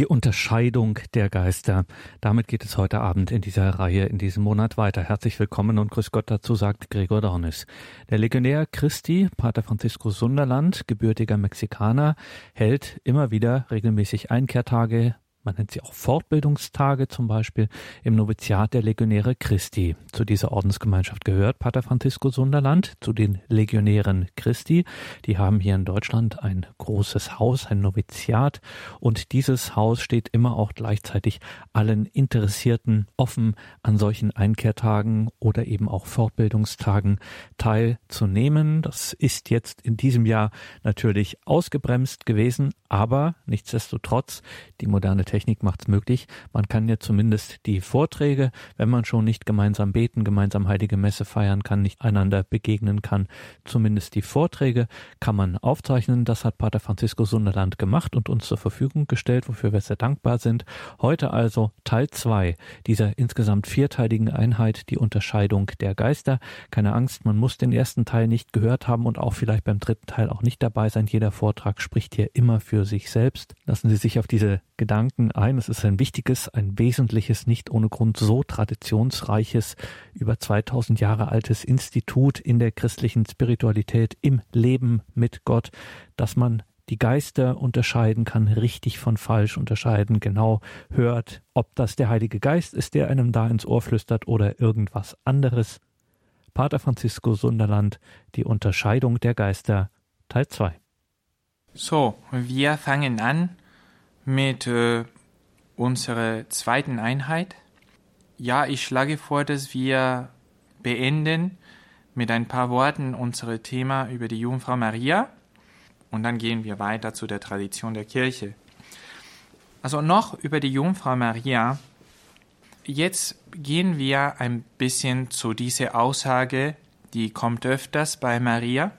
Die Unterscheidung der Geister. Damit geht es heute Abend in dieser Reihe in diesem Monat weiter. Herzlich willkommen und grüß Gott dazu sagt Gregor Dornis. Der Legionär Christi, Pater Francisco Sunderland, gebürtiger Mexikaner, hält immer wieder regelmäßig Einkehrtage man nennt sie auch Fortbildungstage zum Beispiel im Noviziat der Legionäre Christi. Zu dieser Ordensgemeinschaft gehört Pater Francisco Sunderland, zu den Legionären Christi. Die haben hier in Deutschland ein großes Haus, ein Noviziat und dieses Haus steht immer auch gleichzeitig allen Interessierten offen, an solchen Einkehrtagen oder eben auch Fortbildungstagen teilzunehmen. Das ist jetzt in diesem Jahr natürlich ausgebremst gewesen, aber nichtsdestotrotz die moderne Technik macht es möglich. Man kann ja zumindest die Vorträge, wenn man schon nicht gemeinsam beten, gemeinsam heilige Messe feiern kann, nicht einander begegnen kann, zumindest die Vorträge kann man aufzeichnen. Das hat Pater Francisco Sunderland gemacht und uns zur Verfügung gestellt, wofür wir sehr dankbar sind. Heute also Teil zwei dieser insgesamt vierteiligen Einheit, die Unterscheidung der Geister. Keine Angst, man muss den ersten Teil nicht gehört haben und auch vielleicht beim dritten Teil auch nicht dabei sein. Jeder Vortrag spricht hier immer für sich selbst. Lassen Sie sich auf diese Gedanken Gedanken ein. Es ist ein wichtiges, ein wesentliches, nicht ohne Grund so traditionsreiches, über 2000 Jahre altes Institut in der christlichen Spiritualität, im Leben mit Gott, dass man die Geister unterscheiden kann, richtig von falsch unterscheiden, genau hört, ob das der Heilige Geist ist, der einem da ins Ohr flüstert oder irgendwas anderes. Pater Francisco Sunderland, die Unterscheidung der Geister, Teil 2. So, wir fangen an mit äh, unserer zweiten Einheit. Ja, ich schlage vor, dass wir beenden mit ein paar Worten unser Thema über die Jungfrau Maria und dann gehen wir weiter zu der Tradition der Kirche. Also noch über die Jungfrau Maria. Jetzt gehen wir ein bisschen zu dieser Aussage, die kommt öfters bei Maria.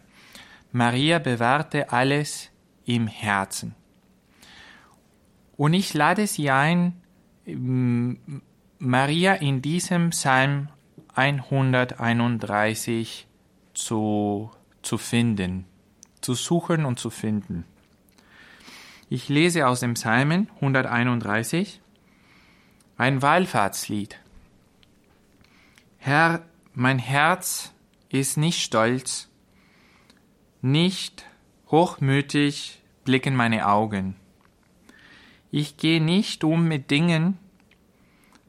Maria bewahrte alles im Herzen. Und ich lade Sie ein, Maria in diesem Psalm 131 zu, zu finden, zu suchen und zu finden. Ich lese aus dem Psalmen 131 ein Wallfahrtslied. Herr, mein Herz ist nicht stolz, nicht hochmütig blicken meine Augen. Ich gehe nicht um mit Dingen,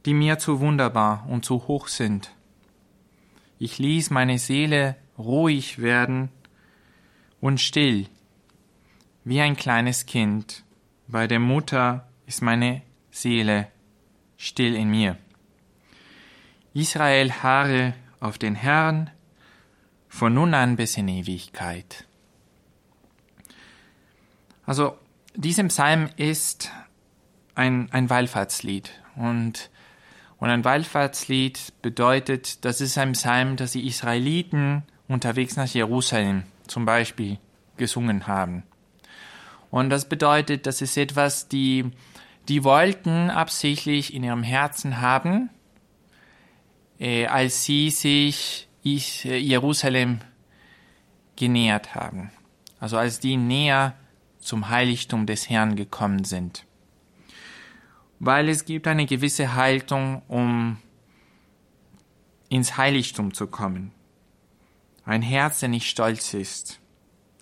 die mir zu wunderbar und zu hoch sind. Ich ließ meine Seele ruhig werden und still, wie ein kleines Kind. Bei der Mutter ist meine Seele still in mir. Israel harre auf den Herrn von nun an bis in Ewigkeit. Also, diesem Psalm ist ein, ein Wallfahrtslied. Und, und ein Wallfahrtslied bedeutet, das ist ein Psalm, das die Israeliten unterwegs nach Jerusalem zum Beispiel gesungen haben. Und das bedeutet, das ist etwas, die, die wollten absichtlich in ihrem Herzen haben, äh, als sie sich äh, Jerusalem genähert haben. Also als die näher zum Heiligtum des Herrn gekommen sind weil es gibt eine gewisse Haltung, um ins Heiligtum zu kommen. Ein Herz, der nicht stolz ist,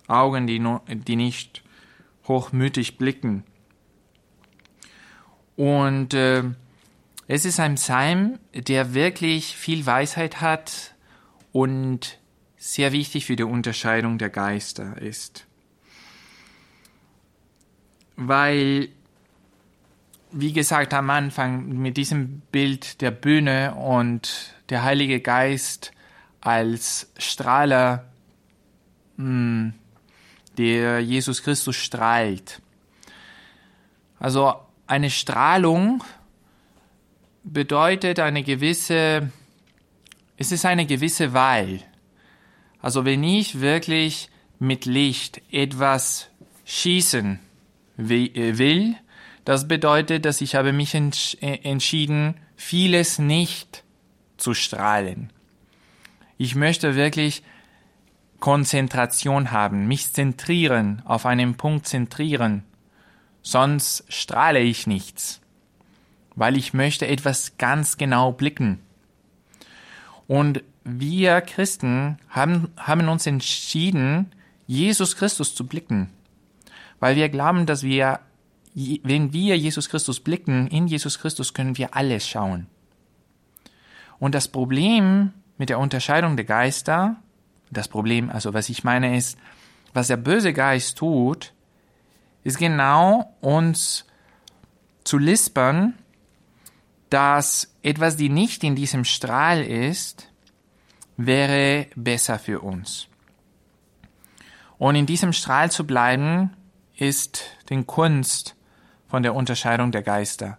Augen, die, no, die nicht hochmütig blicken. Und äh, es ist ein Psalm, der wirklich viel Weisheit hat und sehr wichtig für die Unterscheidung der Geister ist. Weil wie gesagt am Anfang, mit diesem Bild der Bühne und der Heilige Geist als Strahler, hm, der Jesus Christus strahlt. Also eine Strahlung bedeutet eine gewisse, es ist eine gewisse Wahl. Also wenn ich wirklich mit Licht etwas schießen äh, will, das bedeutet, dass ich habe mich entsch äh, entschieden, vieles nicht zu strahlen. Ich möchte wirklich Konzentration haben, mich zentrieren, auf einen Punkt zentrieren, sonst strahle ich nichts, weil ich möchte etwas ganz genau blicken. Und wir Christen haben, haben uns entschieden, Jesus Christus zu blicken, weil wir glauben, dass wir, wenn wir Jesus Christus blicken, in Jesus Christus können wir alles schauen. Und das Problem mit der Unterscheidung der Geister, das Problem, also was ich meine ist, was der böse Geist tut, ist genau uns zu lispern, dass etwas, die nicht in diesem Strahl ist, wäre besser für uns. Und in diesem Strahl zu bleiben, ist den Kunst von der Unterscheidung der Geister.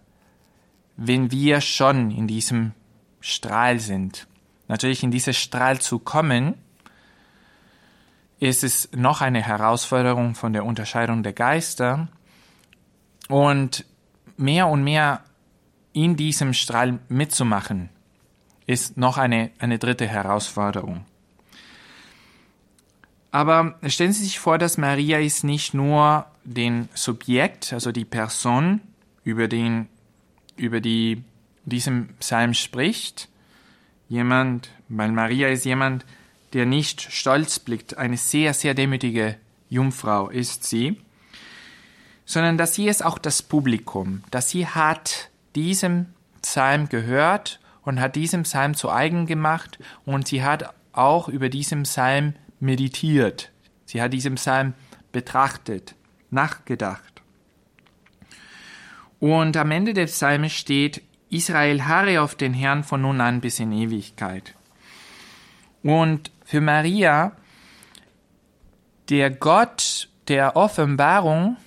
Wenn wir schon in diesem Strahl sind. Natürlich in diesen Strahl zu kommen, ist es noch eine Herausforderung von der Unterscheidung der Geister und mehr und mehr in diesem Strahl mitzumachen, ist noch eine, eine dritte Herausforderung. Aber stellen Sie sich vor, dass Maria ist nicht nur den Subjekt, also die Person, über den, über die diesem Psalm spricht. Jemand, weil Maria ist jemand, der nicht stolz blickt, eine sehr, sehr demütige Jungfrau ist sie, sondern dass sie ist auch das Publikum, dass sie hat diesem Psalm gehört und hat diesem Psalm zu eigen gemacht und sie hat auch über diesen Psalm meditiert. Sie hat diesen Psalm betrachtet, nachgedacht. Und am Ende des Psalms steht, Israel harre auf den Herrn von nun an bis in Ewigkeit. Und für Maria, der Gott der Offenbarung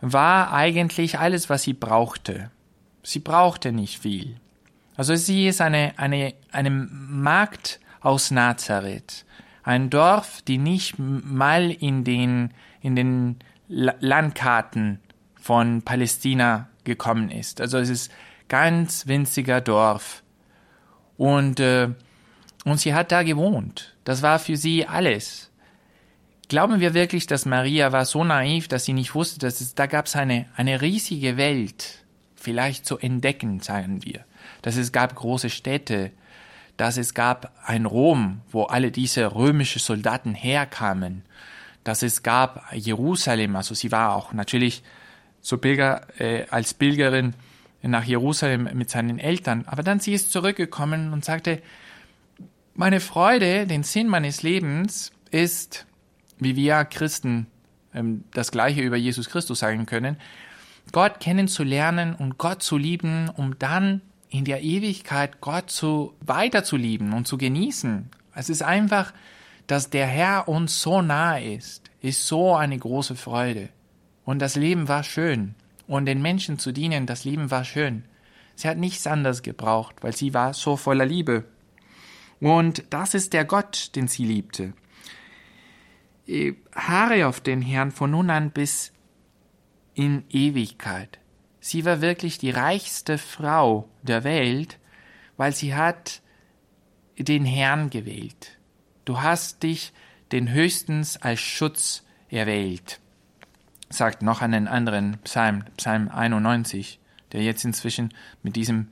war eigentlich alles, was sie brauchte. Sie brauchte nicht viel. Also sie ist eine, eine, eine Magd aus Nazareth. Ein Dorf, die nicht mal in den, in den Landkarten von Palästina gekommen ist. Also es ist ganz winziger Dorf. Und, äh, und sie hat da gewohnt. Das war für sie alles. Glauben wir wirklich, dass Maria war so naiv, dass sie nicht wusste, dass es, da gab es eine, eine riesige Welt, vielleicht zu entdecken, sagen wir. Dass es gab große Städte, dass es gab ein Rom, wo alle diese römische Soldaten herkamen, dass es gab Jerusalem, also sie war auch natürlich so Pilger, äh, als Pilgerin nach Jerusalem mit seinen Eltern. Aber dann sie ist zurückgekommen und sagte, meine Freude, den Sinn meines Lebens ist, wie wir Christen ähm, das Gleiche über Jesus Christus sagen können, Gott kennenzulernen und Gott zu lieben, um dann in der Ewigkeit Gott zu weiter zu lieben und zu genießen. Es ist einfach, dass der Herr uns so nahe ist, ist so eine große Freude. Und das Leben war schön und den Menschen zu dienen, das Leben war schön. Sie hat nichts anderes gebraucht, weil sie war so voller Liebe. Und das ist der Gott, den sie liebte. Äh, Haare auf den Herrn von nun an bis in Ewigkeit. Sie war wirklich die reichste Frau der Welt, weil sie hat den Herrn gewählt. Du hast dich den höchstens als Schutz erwählt sagt noch einen anderen Psalm, Psalm 91, der jetzt inzwischen mit diesem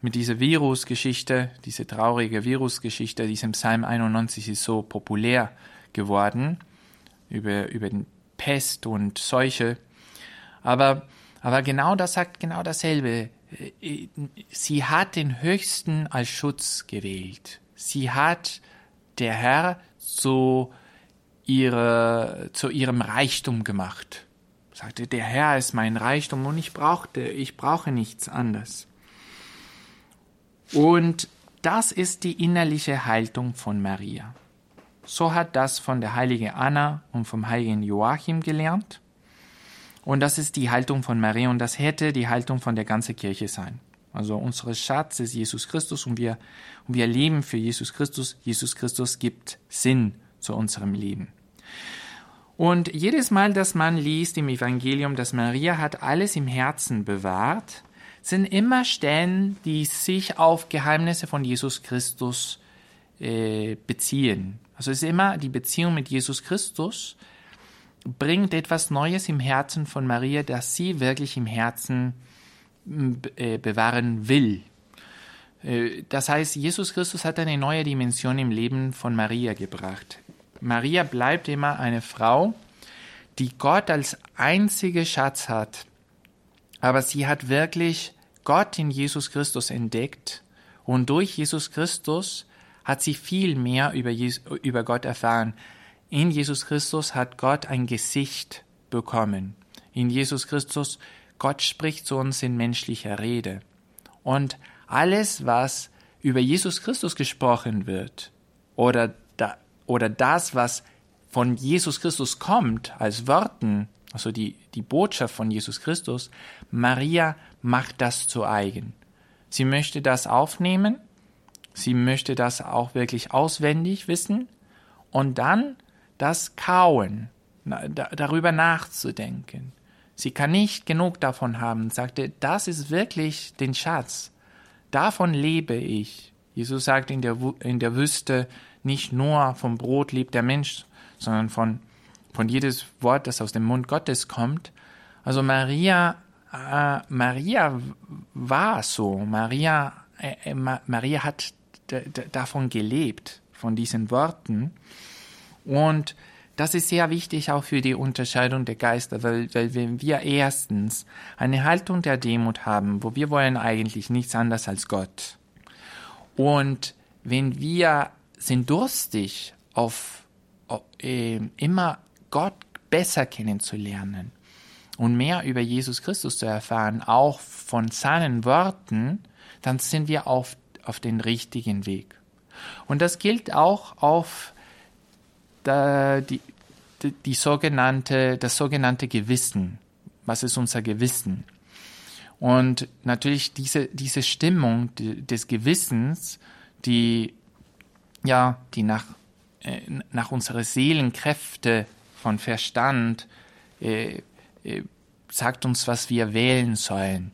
mit dieser Virusgeschichte, diese traurige Virusgeschichte, diesem Psalm 91 ist so populär geworden über über den Pest und Seuche. Aber aber genau das sagt genau dasselbe. Sie hat den Höchsten als Schutz gewählt. Sie hat der Herr so ihre, zu ihrem Reichtum gemacht. Sagte, der Herr ist mein Reichtum und ich brauchte, ich brauche nichts anderes. Und das ist die innerliche Haltung von Maria. So hat das von der heiligen Anna und vom heiligen Joachim gelernt. Und das ist die Haltung von Maria und das hätte die Haltung von der ganzen Kirche sein. Also unsere Schatz ist Jesus Christus und wir, und wir leben für Jesus Christus. Jesus Christus gibt Sinn zu unserem Leben. Und jedes Mal, dass man liest im Evangelium, dass Maria hat alles im Herzen bewahrt, sind immer Stellen, die sich auf Geheimnisse von Jesus Christus äh, beziehen. Also es ist immer die Beziehung mit Jesus Christus, bringt etwas Neues im Herzen von Maria, das sie wirklich im Herzen äh, bewahren will. Äh, das heißt, Jesus Christus hat eine neue Dimension im Leben von Maria gebracht. Maria bleibt immer eine Frau, die Gott als einzige Schatz hat. Aber sie hat wirklich Gott in Jesus Christus entdeckt und durch Jesus Christus hat sie viel mehr über, Jesus, über Gott erfahren. In Jesus Christus hat Gott ein Gesicht bekommen. In Jesus Christus, Gott spricht zu uns in menschlicher Rede. Und alles, was über Jesus Christus gesprochen wird, oder, da, oder das, was von Jesus Christus kommt, als Worten, also die, die Botschaft von Jesus Christus, Maria macht das zu eigen. Sie möchte das aufnehmen, sie möchte das auch wirklich auswendig wissen und dann das kauen, darüber nachzudenken. Sie kann nicht genug davon haben, sagte, das ist wirklich den Schatz. Davon lebe ich. Jesus sagt in der, in der Wüste, nicht nur vom Brot lebt der Mensch, sondern von, von jedes Wort, das aus dem Mund Gottes kommt. Also Maria, äh, Maria war so. Maria, äh, äh Maria hat davon gelebt, von diesen Worten. Und das ist sehr wichtig auch für die Unterscheidung der Geister, weil, weil wenn wir erstens eine Haltung der Demut haben, wo wir wollen eigentlich nichts anderes als Gott. Und wenn wir sind durstig auf, auf äh, immer Gott besser kennenzulernen und mehr über Jesus Christus zu erfahren, auch von seinen Worten, dann sind wir auf, auf den richtigen Weg. Und das gilt auch auf die, die, die sogenannte, das sogenannte Gewissen. Was ist unser Gewissen? Und natürlich diese, diese Stimmung des Gewissens, die, ja, die nach, äh, nach unserer Seelenkräfte von Verstand äh, äh, sagt uns, was wir wählen sollen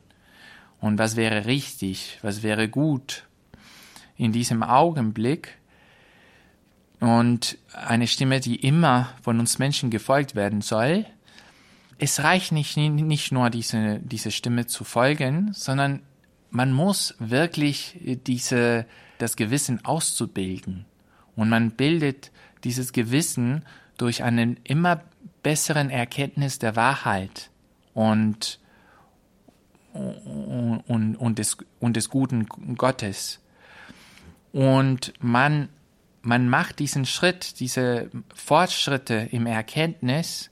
und was wäre richtig, was wäre gut. In diesem Augenblick und eine Stimme, die immer von uns Menschen gefolgt werden soll. Es reicht nicht, nicht nur diese, diese Stimme zu folgen, sondern man muss wirklich diese, das Gewissen auszubilden. Und man bildet dieses Gewissen durch einen immer besseren Erkenntnis der Wahrheit und, und, und, des, und des guten Gottes. Und man man macht diesen Schritt, diese Fortschritte im Erkenntnis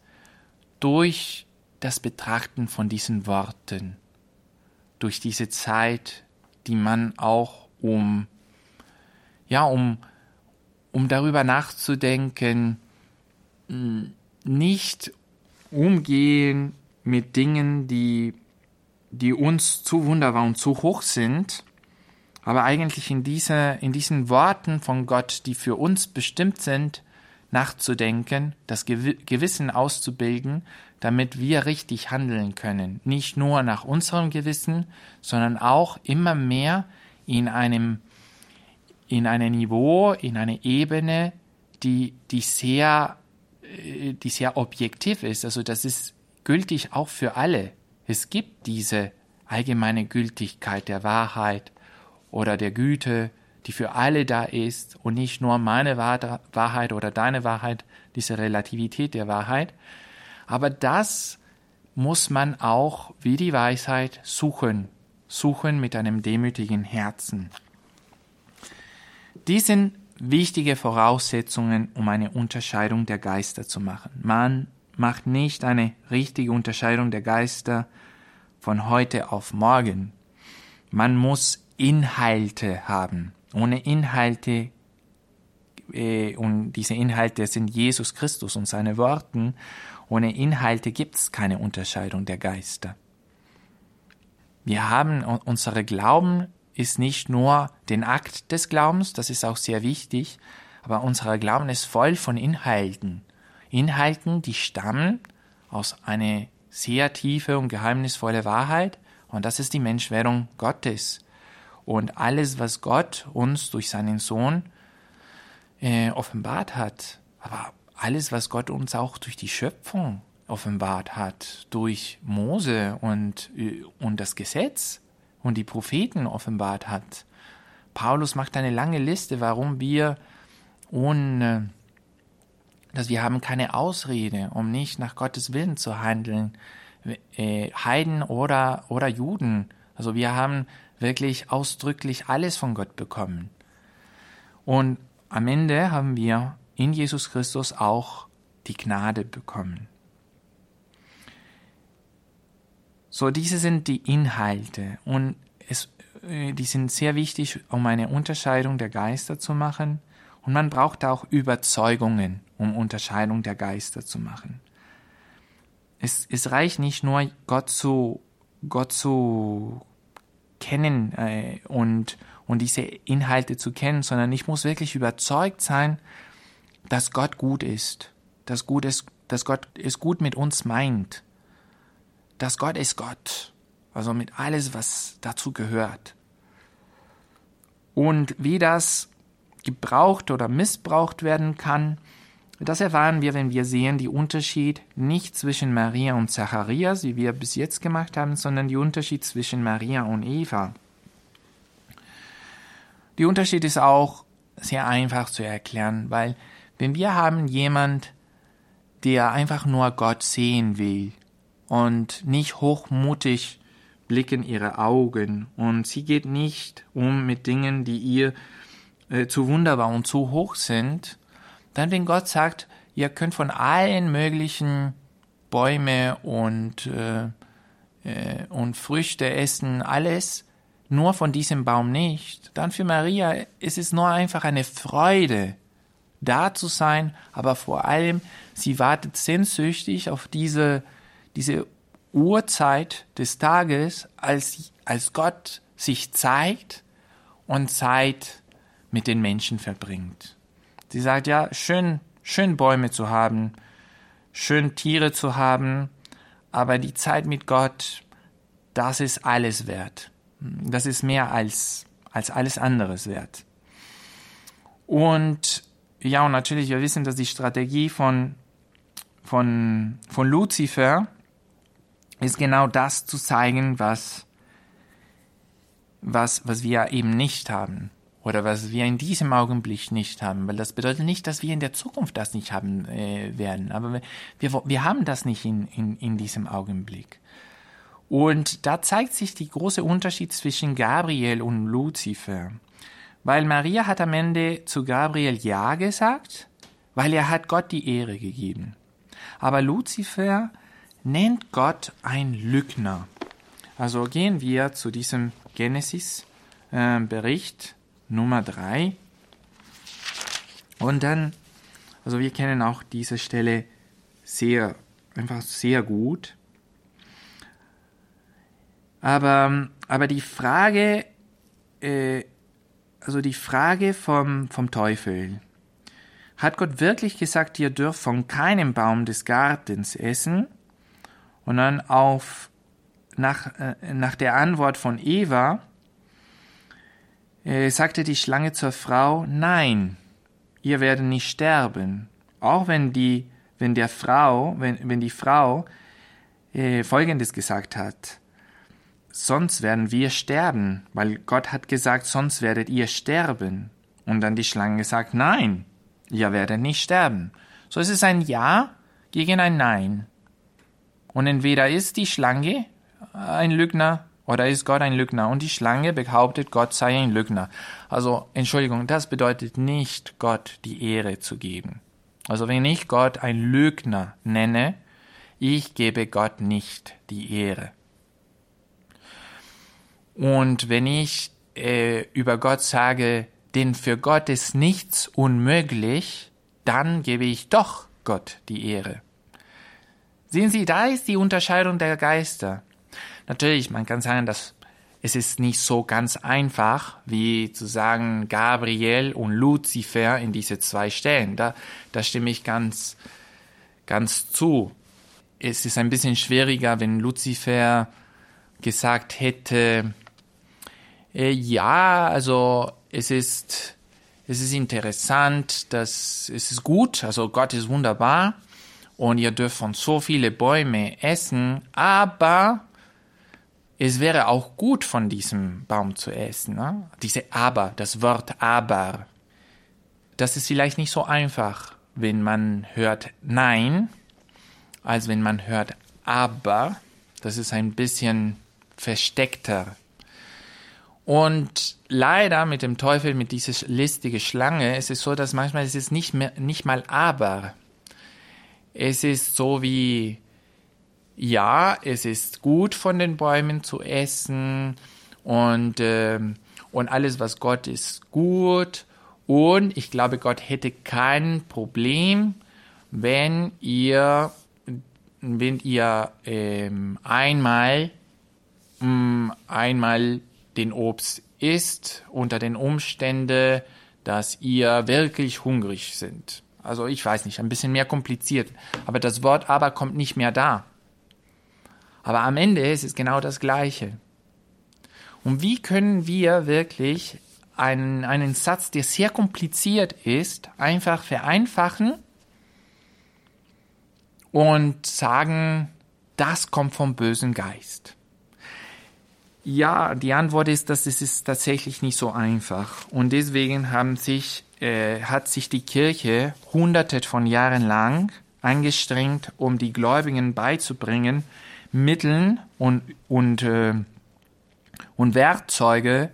durch das Betrachten von diesen Worten, durch diese Zeit, die man auch um, ja, um, um darüber nachzudenken, nicht umgehen mit Dingen, die, die uns zu wunderbar und zu hoch sind, aber eigentlich in, diese, in diesen Worten von Gott, die für uns bestimmt sind, nachzudenken, das Gewissen auszubilden, damit wir richtig handeln können. Nicht nur nach unserem Gewissen, sondern auch immer mehr in einem, in einem Niveau, in einer Ebene, die, die sehr, äh, die sehr objektiv ist. Also das ist gültig auch für alle. Es gibt diese allgemeine Gültigkeit der Wahrheit oder der Güte, die für alle da ist und nicht nur meine Wahrheit oder deine Wahrheit, diese Relativität der Wahrheit. Aber das muss man auch wie die Weisheit suchen, suchen mit einem demütigen Herzen. Dies sind wichtige Voraussetzungen, um eine Unterscheidung der Geister zu machen. Man macht nicht eine richtige Unterscheidung der Geister von heute auf morgen. Man muss Inhalte haben. Ohne Inhalte, äh, und diese Inhalte sind Jesus Christus und seine Worten, ohne Inhalte gibt es keine Unterscheidung der Geister. Wir haben, unsere Glauben ist nicht nur den Akt des Glaubens, das ist auch sehr wichtig, aber unser Glauben ist voll von Inhalten. Inhalten, die stammen aus einer sehr tiefe und geheimnisvolle Wahrheit, und das ist die Menschwerdung Gottes und alles, was Gott uns durch seinen Sohn äh, offenbart hat. Aber alles, was Gott uns auch durch die Schöpfung offenbart hat, durch Mose und, äh, und das Gesetz und die Propheten offenbart hat. Paulus macht eine lange Liste, warum wir ohne, dass wir haben keine Ausrede, um nicht nach Gottes Willen zu handeln, äh, Heiden oder, oder Juden. Also wir haben wirklich ausdrücklich alles von Gott bekommen. Und am Ende haben wir in Jesus Christus auch die Gnade bekommen. So, diese sind die Inhalte und es, äh, die sind sehr wichtig, um eine Unterscheidung der Geister zu machen. Und man braucht auch Überzeugungen, um Unterscheidung der Geister zu machen. Es, es reicht nicht nur, Gott zu, Gott zu kennen äh, und, und diese Inhalte zu kennen, sondern ich muss wirklich überzeugt sein, dass Gott gut ist, dass, gut ist, dass Gott es gut mit uns meint, dass Gott ist Gott, also mit alles, was dazu gehört. Und wie das gebraucht oder missbraucht werden kann, das erfahren wir, wenn wir sehen, die Unterschied nicht zwischen Maria und Zacharias, wie wir bis jetzt gemacht haben, sondern die Unterschied zwischen Maria und Eva. Die Unterschied ist auch sehr einfach zu erklären, weil wenn wir haben jemand, der einfach nur Gott sehen will und nicht hochmutig blicken ihre Augen und sie geht nicht um mit Dingen, die ihr äh, zu wunderbar und zu hoch sind, dann wenn Gott sagt, ihr könnt von allen möglichen Bäume und, äh, äh, und Früchte essen, alles, nur von diesem Baum nicht, dann für Maria ist es nur einfach eine Freude, da zu sein, aber vor allem, sie wartet sehnsüchtig auf diese, diese Uhrzeit des Tages, als, als Gott sich zeigt und Zeit mit den Menschen verbringt. Sie sagt, ja, schön, schön Bäume zu haben, schön Tiere zu haben, aber die Zeit mit Gott, das ist alles wert. Das ist mehr als, als alles anderes wert. Und ja, und natürlich, wir wissen, dass die Strategie von, von, von Lucifer ist genau das zu zeigen, was, was, was wir eben nicht haben oder was wir in diesem Augenblick nicht haben, weil das bedeutet nicht, dass wir in der Zukunft das nicht haben äh, werden, aber wir, wir haben das nicht in, in, in diesem Augenblick. Und da zeigt sich der große Unterschied zwischen Gabriel und Luzifer, weil Maria hat am Ende zu Gabriel Ja gesagt, weil er hat Gott die Ehre gegeben. Aber Luzifer nennt Gott ein Lügner. Also gehen wir zu diesem Genesis-Bericht. Nummer drei. Und dann, also wir kennen auch diese Stelle sehr, einfach sehr gut. Aber, aber die Frage, äh, also die Frage vom, vom Teufel, hat Gott wirklich gesagt, ihr dürft von keinem Baum des Gartens essen? Und dann auf, nach, äh, nach der Antwort von Eva, äh, sagte die Schlange zur Frau, nein, ihr werdet nicht sterben. Auch wenn die, wenn der Frau, wenn, wenn die Frau äh, Folgendes gesagt hat, sonst werden wir sterben, weil Gott hat gesagt, sonst werdet ihr sterben. Und dann die Schlange gesagt, nein, ihr werdet nicht sterben. So ist es ein Ja gegen ein Nein. Und entweder ist die Schlange ein Lügner oder ist Gott ein Lügner? Und die Schlange behauptet, Gott sei ein Lügner. Also, Entschuldigung, das bedeutet nicht, Gott die Ehre zu geben. Also, wenn ich Gott ein Lügner nenne, ich gebe Gott nicht die Ehre. Und wenn ich äh, über Gott sage, denn für Gott ist nichts unmöglich, dann gebe ich doch Gott die Ehre. Sehen Sie, da ist die Unterscheidung der Geister. Natürlich, man kann sagen, dass es ist nicht so ganz einfach, wie zu sagen Gabriel und Luzifer in diese zwei Stellen. Da, da stimme ich ganz, ganz zu. Es ist ein bisschen schwieriger, wenn Luzifer gesagt hätte, äh, ja, also es ist, es ist interessant, dass es ist gut, also Gott ist wunderbar und ihr dürft von so viele Bäume essen, aber es wäre auch gut von diesem Baum zu essen. Ne? Diese aber, das Wort aber, das ist vielleicht nicht so einfach, wenn man hört Nein, als wenn man hört aber. Das ist ein bisschen versteckter. Und leider mit dem Teufel, mit dieser listige Schlange, ist es so, dass manchmal ist es nicht mehr, nicht mal aber. Es ist so wie, ja, es ist gut von den Bäumen zu essen und, äh, und alles, was Gott ist, gut. Und ich glaube, Gott hätte kein Problem, wenn ihr, wenn ihr ähm, einmal, mh, mm, einmal den Obst isst unter den Umständen, dass ihr wirklich hungrig sind. Also ich weiß nicht, ein bisschen mehr kompliziert. Aber das Wort aber kommt nicht mehr da. Aber am Ende ist es genau das Gleiche. Und wie können wir wirklich einen, einen Satz, der sehr kompliziert ist, einfach vereinfachen und sagen, das kommt vom bösen Geist? Ja, die Antwort ist, dass es ist tatsächlich nicht so einfach. Und deswegen haben sich, äh, hat sich die Kirche hunderte von Jahren lang angestrengt, um die Gläubigen beizubringen, Mitteln und, und, äh, und Werkzeuge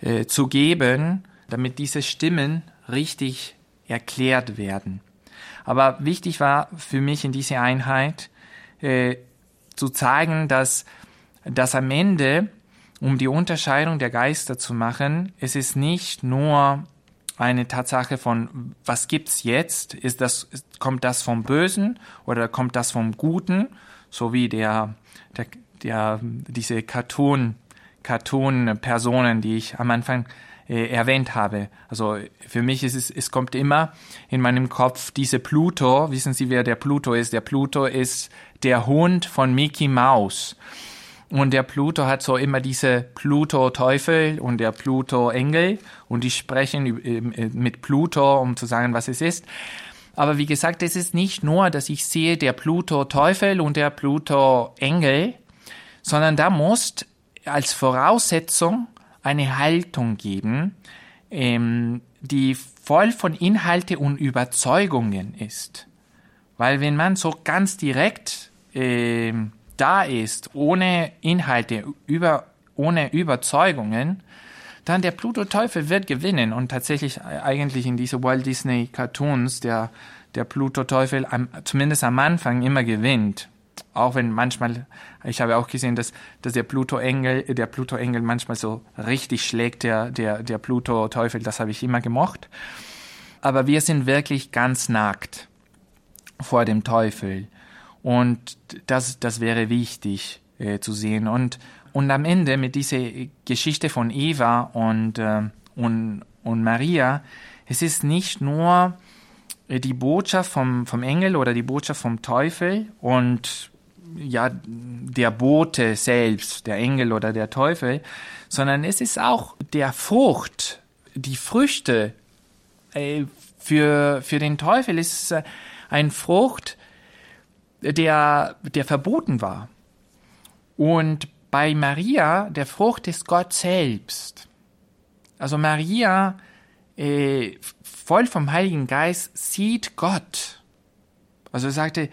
äh, zu geben, damit diese Stimmen richtig erklärt werden. Aber wichtig war für mich in dieser Einheit äh, zu zeigen, dass dass am Ende, um die Unterscheidung der Geister zu machen, es ist nicht nur eine Tatsache von, was gibt's jetzt? Ist das, kommt das vom Bösen oder kommt das vom Guten? So wie der, der, der diese Cartoon, Cartoon-Personen, die ich am Anfang äh, erwähnt habe. Also für mich ist es, es kommt immer in meinem Kopf diese Pluto. Wissen Sie, wer der Pluto ist? Der Pluto ist der Hund von Mickey Mouse. Und der Pluto hat so immer diese Pluto-Teufel und der Pluto-Engel und die sprechen äh, mit Pluto, um zu sagen, was es ist. Aber wie gesagt, es ist nicht nur, dass ich sehe der Pluto-Teufel und der Pluto-Engel, sondern da muss als Voraussetzung eine Haltung geben, ähm, die voll von Inhalte und Überzeugungen ist. Weil wenn man so ganz direkt ähm, da ist, ohne Inhalte, über, ohne Überzeugungen, dann der Pluto-Teufel wird gewinnen. Und tatsächlich eigentlich in diese Walt Disney Cartoons der, der Pluto-Teufel zumindest am Anfang immer gewinnt. Auch wenn manchmal, ich habe auch gesehen, dass, dass der Pluto-Engel, der Pluto-Engel manchmal so richtig schlägt, der, der, der Pluto-Teufel, das habe ich immer gemocht. Aber wir sind wirklich ganz nackt vor dem Teufel. Und das, das wäre wichtig äh, zu sehen. Und, und am Ende mit dieser Geschichte von Eva und, äh, und, und Maria, es ist nicht nur äh, die Botschaft vom, vom Engel oder die Botschaft vom Teufel und ja, der Bote selbst, der Engel oder der Teufel, sondern es ist auch der Frucht, die Früchte. Äh, für, für den Teufel ist es ein Frucht, der, der verboten war. Und bei Maria, der Frucht ist Gott selbst. Also Maria, äh, voll vom Heiligen Geist, sieht Gott. Also er sagte,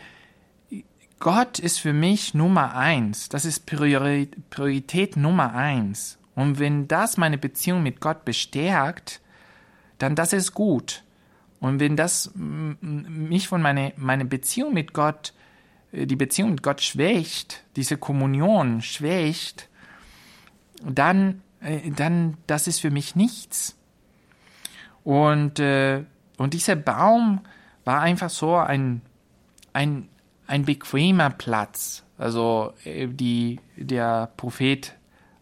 Gott ist für mich Nummer eins. Das ist Priorität Nummer eins. Und wenn das meine Beziehung mit Gott bestärkt, dann das ist gut. Und wenn das mich von meine, meine Beziehung mit Gott die Beziehung mit Gott schwächt, diese Kommunion schwächt, dann, äh, dann, das ist für mich nichts. Und, äh, und dieser Baum war einfach so ein, ein, ein bequemer Platz. Also die, der Prophet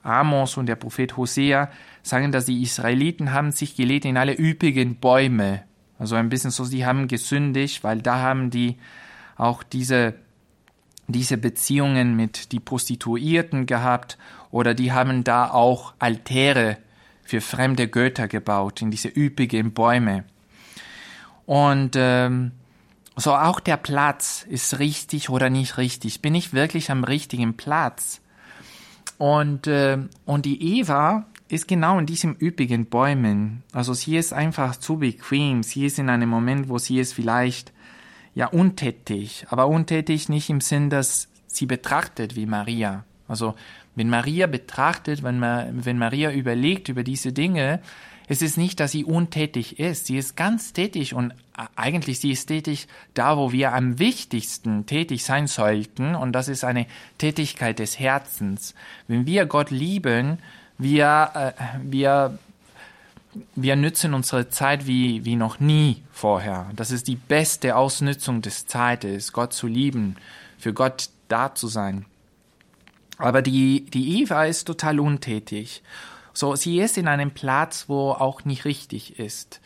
Amos und der Prophet Hosea sagen, dass die Israeliten haben sich gelegt in alle üppigen Bäume. Also ein bisschen so, sie haben gesündigt, weil da haben die auch diese diese Beziehungen mit die Prostituierten gehabt oder die haben da auch Altäre für fremde Götter gebaut, in diese üppigen Bäume. Und ähm, so auch der Platz ist richtig oder nicht richtig. Bin ich wirklich am richtigen Platz? Und, äh, und die Eva ist genau in diesem üppigen Bäumen. Also sie ist einfach zu bequem. Sie ist in einem Moment, wo sie ist vielleicht ja untätig, aber untätig nicht im Sinn, dass sie betrachtet wie Maria. Also wenn Maria betrachtet, wenn, wenn Maria überlegt über diese Dinge, es ist nicht, dass sie untätig ist. Sie ist ganz tätig und eigentlich sie ist tätig da, wo wir am wichtigsten tätig sein sollten. Und das ist eine Tätigkeit des Herzens. Wenn wir Gott lieben, wir, äh, wir, wir nützen unsere Zeit wie, wie noch nie vorher. Das ist die beste Ausnützung des Zeites, Gott zu lieben, für Gott da zu sein. Aber die, die Eva ist total untätig. So, sie ist in einem Platz, wo auch nicht richtig ist.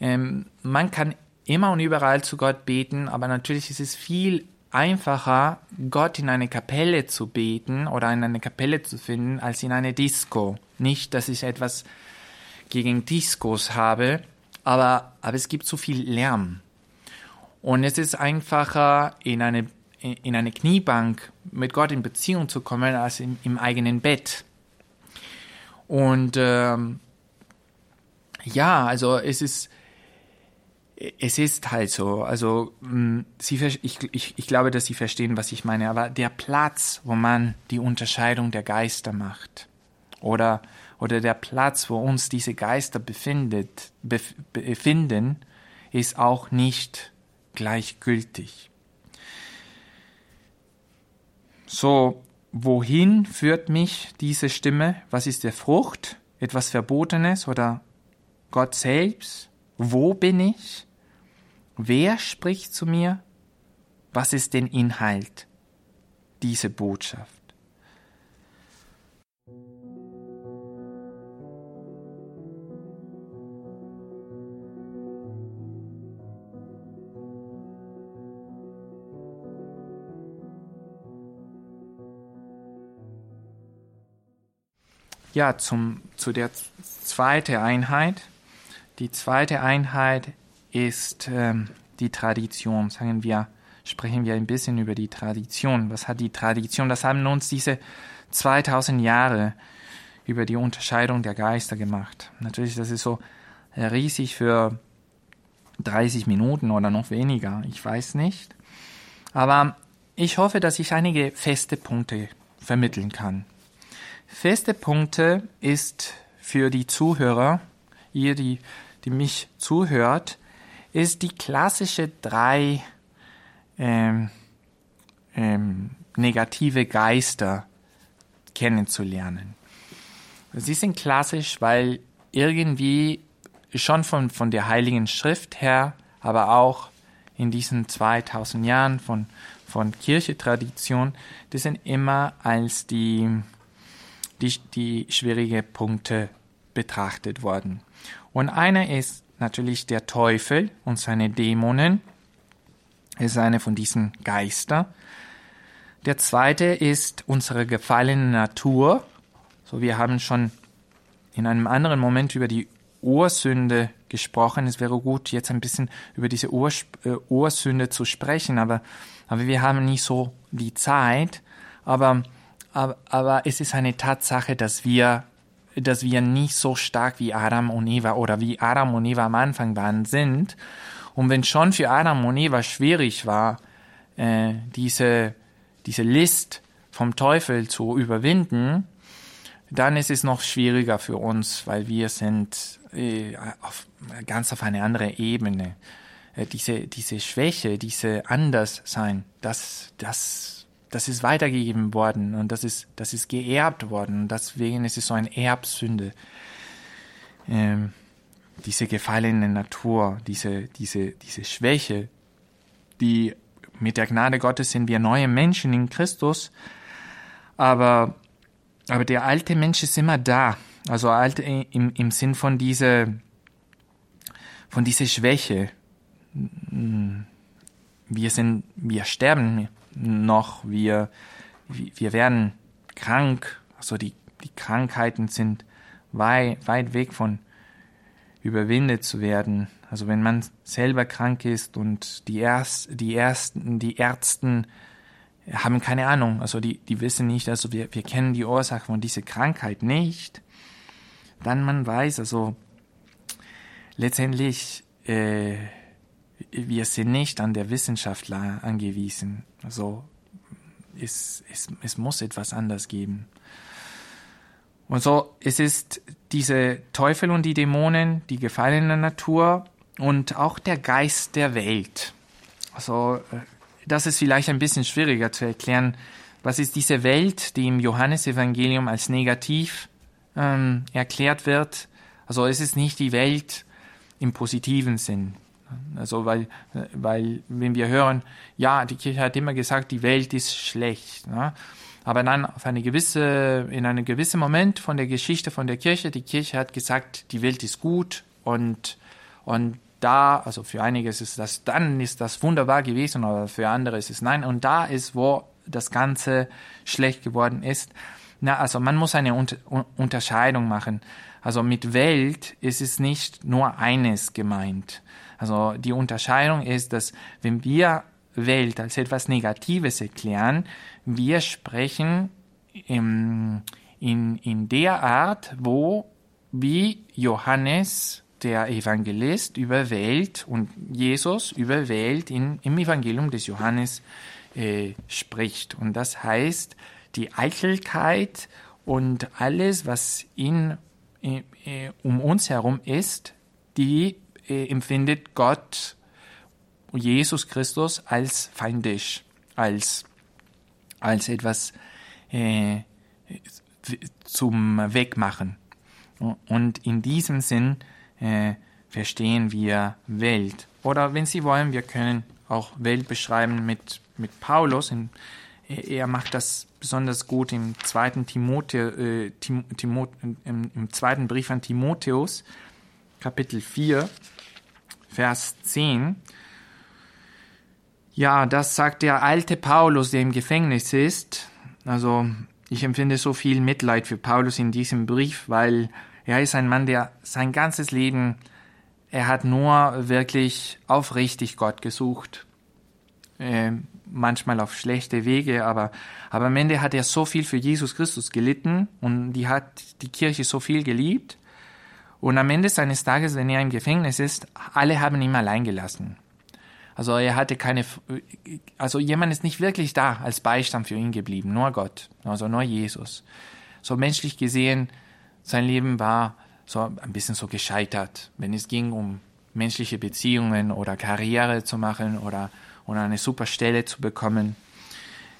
Ähm, man kann immer und überall zu Gott beten, aber natürlich ist es viel einfacher, Gott in eine Kapelle zu beten oder in eine Kapelle zu finden, als in eine Disco. Nicht, dass ich etwas gegen Discos habe, aber, aber es gibt zu viel Lärm. Und es ist einfacher, in eine, in eine Kniebank mit Gott in Beziehung zu kommen, als in, im eigenen Bett. Und ähm, ja, also es ist, es ist halt so. Also mm, sie, ich, ich, ich glaube, dass Sie verstehen, was ich meine. Aber der Platz, wo man die Unterscheidung der Geister macht, oder oder der Platz, wo uns diese Geister befindet, befinden, ist auch nicht gleichgültig. So, wohin führt mich diese Stimme? Was ist der Frucht? Etwas Verbotenes oder Gott selbst? Wo bin ich? Wer spricht zu mir? Was ist den Inhalt dieser Botschaft? Ja, zum, zu der zweiten Einheit. Die zweite Einheit ist ähm, die Tradition. Sagen wir, sprechen wir ein bisschen über die Tradition. Was hat die Tradition? Das haben uns diese 2000 Jahre über die Unterscheidung der Geister gemacht. Natürlich, das ist so riesig für 30 Minuten oder noch weniger. Ich weiß nicht. Aber ich hoffe, dass ich einige feste Punkte vermitteln kann. Feste Punkte ist für die Zuhörer, ihr, die, die mich zuhört, ist die klassische drei ähm, ähm, negative Geister kennenzulernen. Sie sind klassisch, weil irgendwie schon von, von der Heiligen Schrift her, aber auch in diesen 2000 Jahren von, von Kirchetradition, die sind immer als die, die, die schwierige Punkte betrachtet worden. Und einer ist natürlich der Teufel und seine Dämonen. ist eine von diesen Geister. Der zweite ist unsere gefallene Natur. So, wir haben schon in einem anderen Moment über die Ursünde gesprochen. Es wäre gut, jetzt ein bisschen über diese äh, Ursünde zu sprechen, aber, aber wir haben nicht so die Zeit. Aber, aber, aber es ist eine Tatsache, dass wir dass wir nicht so stark wie Adam und Eva oder wie Adam und Eva am Anfang waren sind. Und wenn schon für Adam und Eva schwierig war, äh, diese, diese List vom Teufel zu überwinden, dann ist es noch schwieriger für uns, weil wir sind äh, auf, ganz auf eine andere Ebene. Äh, diese, diese Schwäche, diese Anderssein, das, das das ist weitergegeben worden und das ist, das ist geerbt worden. Und deswegen ist es so eine Erbsünde. Ähm, diese gefallene Natur, diese, diese, diese Schwäche, die mit der Gnade Gottes sind wir neue Menschen in Christus, aber, aber der alte Mensch ist immer da. Also alt im, im Sinn von dieser, von dieser Schwäche. Wir sind, wir sterben noch, wir, wir werden krank, also die, die Krankheiten sind weit, weit weg von überwindet zu werden. Also wenn man selber krank ist und die, Erst, die ersten, die Ärzten haben keine Ahnung, also die, die wissen nicht, also wir, wir kennen die Ursache von dieser Krankheit nicht, dann man weiß, also letztendlich, äh, wir sind nicht an der Wissenschaftler angewiesen. Also es, es, es muss etwas anders geben. Und so, es ist diese Teufel und die Dämonen, die gefallene Natur und auch der Geist der Welt. Also, äh, das ist vielleicht ein bisschen schwieriger zu erklären. Was ist diese Welt, die im Johannesevangelium als negativ ähm, erklärt wird? Also, es ist nicht die Welt im positiven Sinn. Also, weil, weil, wenn wir hören, ja, die Kirche hat immer gesagt, die Welt ist schlecht. Ne? aber dann auf eine gewisse, in einem gewissen Moment von der Geschichte von der Kirche, die Kirche hat gesagt, die Welt ist gut und, und da, also für einige ist das, dann ist das wunderbar gewesen, aber für andere ist es nein. Und da ist, wo das Ganze schlecht geworden ist. Na, also man muss eine Unter Unterscheidung machen. Also mit Welt ist es nicht nur eines gemeint. Also die Unterscheidung ist, dass wenn wir Welt als etwas Negatives erklären, wir sprechen in, in, in der Art, wo wie Johannes, der Evangelist, über Welt und Jesus über Welt in, im Evangelium des Johannes äh, spricht. Und das heißt, die Eitelkeit und alles, was in, äh, um uns herum ist, die äh, empfindet Gott, Jesus Christus als feindisch, als als etwas äh, zum Wegmachen. Und in diesem Sinn äh, verstehen wir Welt. Oder wenn Sie wollen, wir können auch Welt beschreiben mit, mit Paulus. In, er macht das besonders gut im zweiten Timothä, äh, Tim, Timot, im, im zweiten Brief an Timotheus, Kapitel 4, Vers 10. Ja, das sagt der alte Paulus, der im Gefängnis ist. Also ich empfinde so viel Mitleid für Paulus in diesem Brief, weil er ist ein Mann, der sein ganzes Leben, er hat nur wirklich aufrichtig Gott gesucht. Äh, manchmal auf schlechte Wege, aber, aber am Ende hat er so viel für Jesus Christus gelitten und die hat die Kirche so viel geliebt. Und am Ende seines Tages, wenn er im Gefängnis ist, alle haben ihn allein gelassen. Also er hatte keine, also jemand ist nicht wirklich da als Beistand für ihn geblieben, nur Gott, also nur Jesus. So menschlich gesehen, sein Leben war so ein bisschen so gescheitert, wenn es ging um menschliche Beziehungen oder Karriere zu machen oder, oder eine super Stelle zu bekommen.